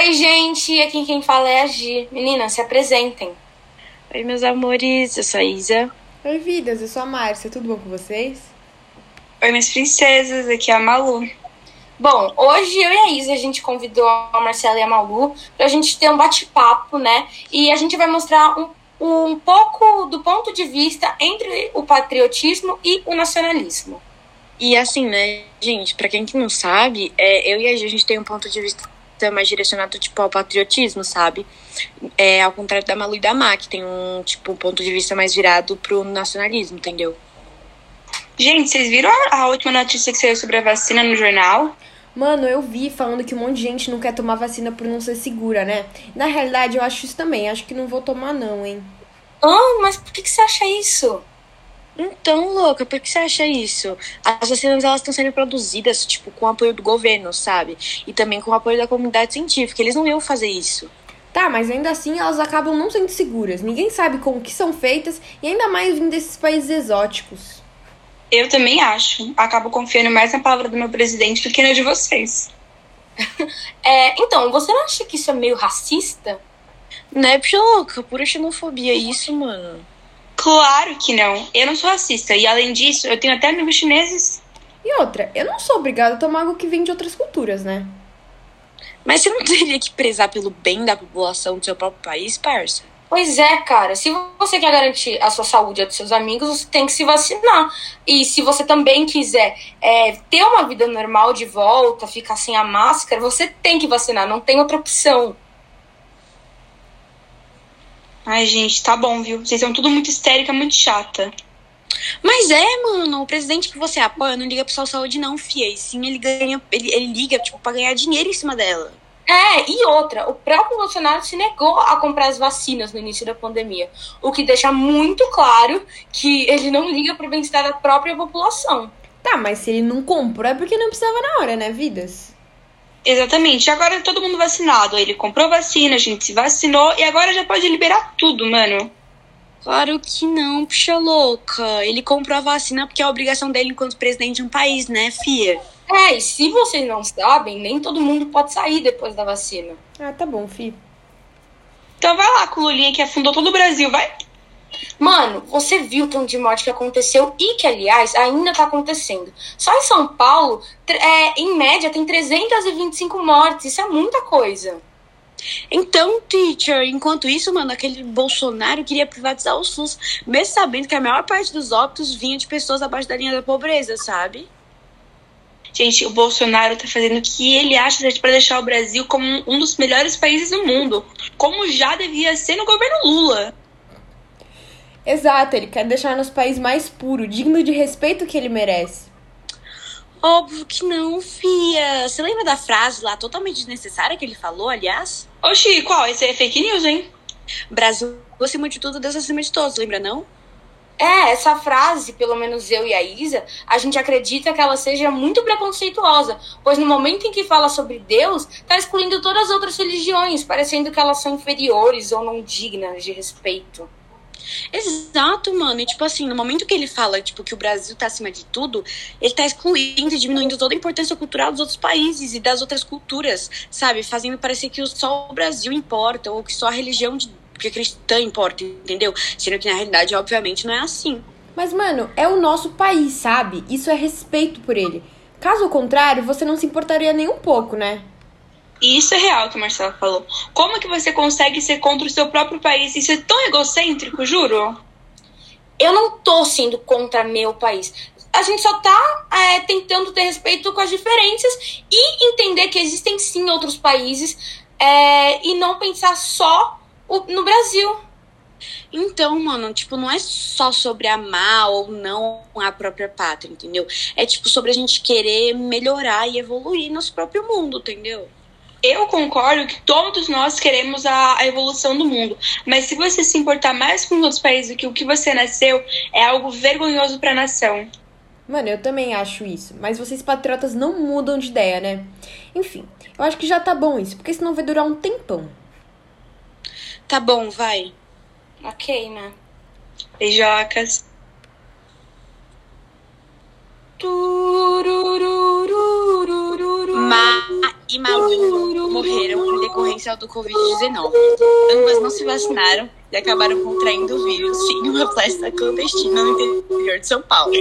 Oi, gente, aqui quem fala é a Gi. Meninas, se apresentem. Oi, meus amores, eu sou a Isa. Oi, vidas, eu sou a Márcia, tudo bom com vocês? Oi, minhas princesas, aqui é a Malu. Bom, hoje eu e a Isa, a gente convidou a Marcela e a Malu pra gente ter um bate-papo, né? E a gente vai mostrar um, um pouco do ponto de vista entre o patriotismo e o nacionalismo. E assim, né, gente, pra quem que não sabe, é, eu e a Gi, a gente tem um ponto de vista mais direcionado, tipo, ao patriotismo, sabe? É, ao contrário da Malu e da Má, que tem um, tipo, um ponto de vista mais virado pro nacionalismo, entendeu? Gente, vocês viram a, a última notícia que saiu sobre a vacina no jornal? Mano, eu vi falando que um monte de gente não quer tomar vacina por não ser segura, né? Na realidade, eu acho isso também. Acho que não vou tomar, não, hein? Ah, mas por que, que você acha isso? Então, louca, por que você acha isso? As vacinas, elas estão sendo produzidas, tipo, com o apoio do governo, sabe? E também com o apoio da comunidade científica. Eles não iam fazer isso. Tá, mas ainda assim elas acabam não sendo seguras. Ninguém sabe como que são feitas e ainda mais vindo desses países exóticos. Eu também acho. Acabo confiando mais na palavra do meu presidente do que na de vocês. É, então, você não acha que isso é meio racista? Né, bicha louca? Pura xenofobia isso, mano. Claro que não. Eu não sou racista. E além disso, eu tenho até amigos chineses. E outra, eu não sou obrigada a tomar algo que vem de outras culturas, né? Mas você não teria que prezar pelo bem da população do seu próprio país, parça? Pois é, cara. Se você quer garantir a sua saúde e a dos seus amigos, você tem que se vacinar. E se você também quiser é, ter uma vida normal de volta, ficar sem a máscara, você tem que vacinar. Não tem outra opção. Ai, gente, tá bom, viu? Vocês são tudo muito histérica, muito chata. Mas é, mano, o presidente que você apoia não liga pra sua saúde, não, fia. E sim, ele ganha. Ele, ele liga, tipo, pra ganhar dinheiro em cima dela. É, e outra, o próprio Bolsonaro se negou a comprar as vacinas no início da pandemia. O que deixa muito claro que ele não liga pro bem-estar da própria população. Tá, mas se ele não comprou é porque não precisava na hora, né, vidas? Exatamente. Agora todo mundo vacinado. Ele comprou vacina, a gente se vacinou e agora já pode liberar tudo, mano. Claro que não, puxa louca. Ele comprou a vacina porque é a obrigação dele enquanto presidente de um país, né, fia? É, e se vocês não sabem, nem todo mundo pode sair depois da vacina. Ah, tá bom, fi. Então vai lá com o Lulinha que afundou todo o Brasil, vai. Mano, você viu o tanto de morte que aconteceu e que, aliás, ainda tá acontecendo. Só em São Paulo, é, em média, tem 325 mortes. Isso é muita coisa. Então, teacher, enquanto isso, mano, aquele Bolsonaro queria privatizar o SUS, mesmo sabendo que a maior parte dos óbitos vinha de pessoas abaixo da linha da pobreza, sabe? Gente, o Bolsonaro tá fazendo o que ele acha para deixar o Brasil como um dos melhores países do mundo, como já devia ser no governo Lula. Exato, ele quer deixar nosso país mais puro, digno de respeito que ele merece. Óbvio que não, fia. Você lembra da frase lá totalmente desnecessária que ele falou, aliás? Oxi, qual? Esse é fake news, hein? Brasil acima de tudo, Deus acima de todos, lembra não? É, essa frase, pelo menos eu e a Isa, a gente acredita que ela seja muito preconceituosa, pois no momento em que fala sobre Deus, tá excluindo todas as outras religiões, parecendo que elas são inferiores ou não dignas de respeito. Exato, mano. E tipo assim, no momento que ele fala, tipo, que o Brasil tá acima de tudo, ele tá excluindo e diminuindo toda a importância cultural dos outros países e das outras culturas, sabe? Fazendo parecer que só o Brasil importa, ou que só a religião de, que cristã importa, entendeu? Sendo que na realidade, obviamente, não é assim. Mas, mano, é o nosso país, sabe? Isso é respeito por ele. Caso contrário, você não se importaria nem um pouco, né? E isso é real que o Marcelo falou. Como que você consegue ser contra o seu próprio país e ser tão egocêntrico, juro? Eu não tô sendo contra meu país. A gente só tá é, tentando ter respeito com as diferenças e entender que existem sim outros países é, e não pensar só o, no Brasil. Então, mano, tipo, não é só sobre amar ou não a própria pátria, entendeu? É tipo sobre a gente querer melhorar e evoluir nosso próprio mundo, entendeu? Eu concordo que todos nós queremos a, a, evolução do mundo, mas se você se importar mais com os outros países do que o que você nasceu, é algo vergonhoso para a nação. Mano, eu também acho isso, mas vocês patriotas não mudam de ideia, né? Enfim, eu acho que já tá bom isso, porque senão vai durar um tempão. Tá bom, vai. Ok, né? Beijocas. Ma e Malu morreram em decorrência do Covid-19. Ambas não se vacinaram e acabaram contraindo o vírus em uma festa clandestina no interior de São Paulo.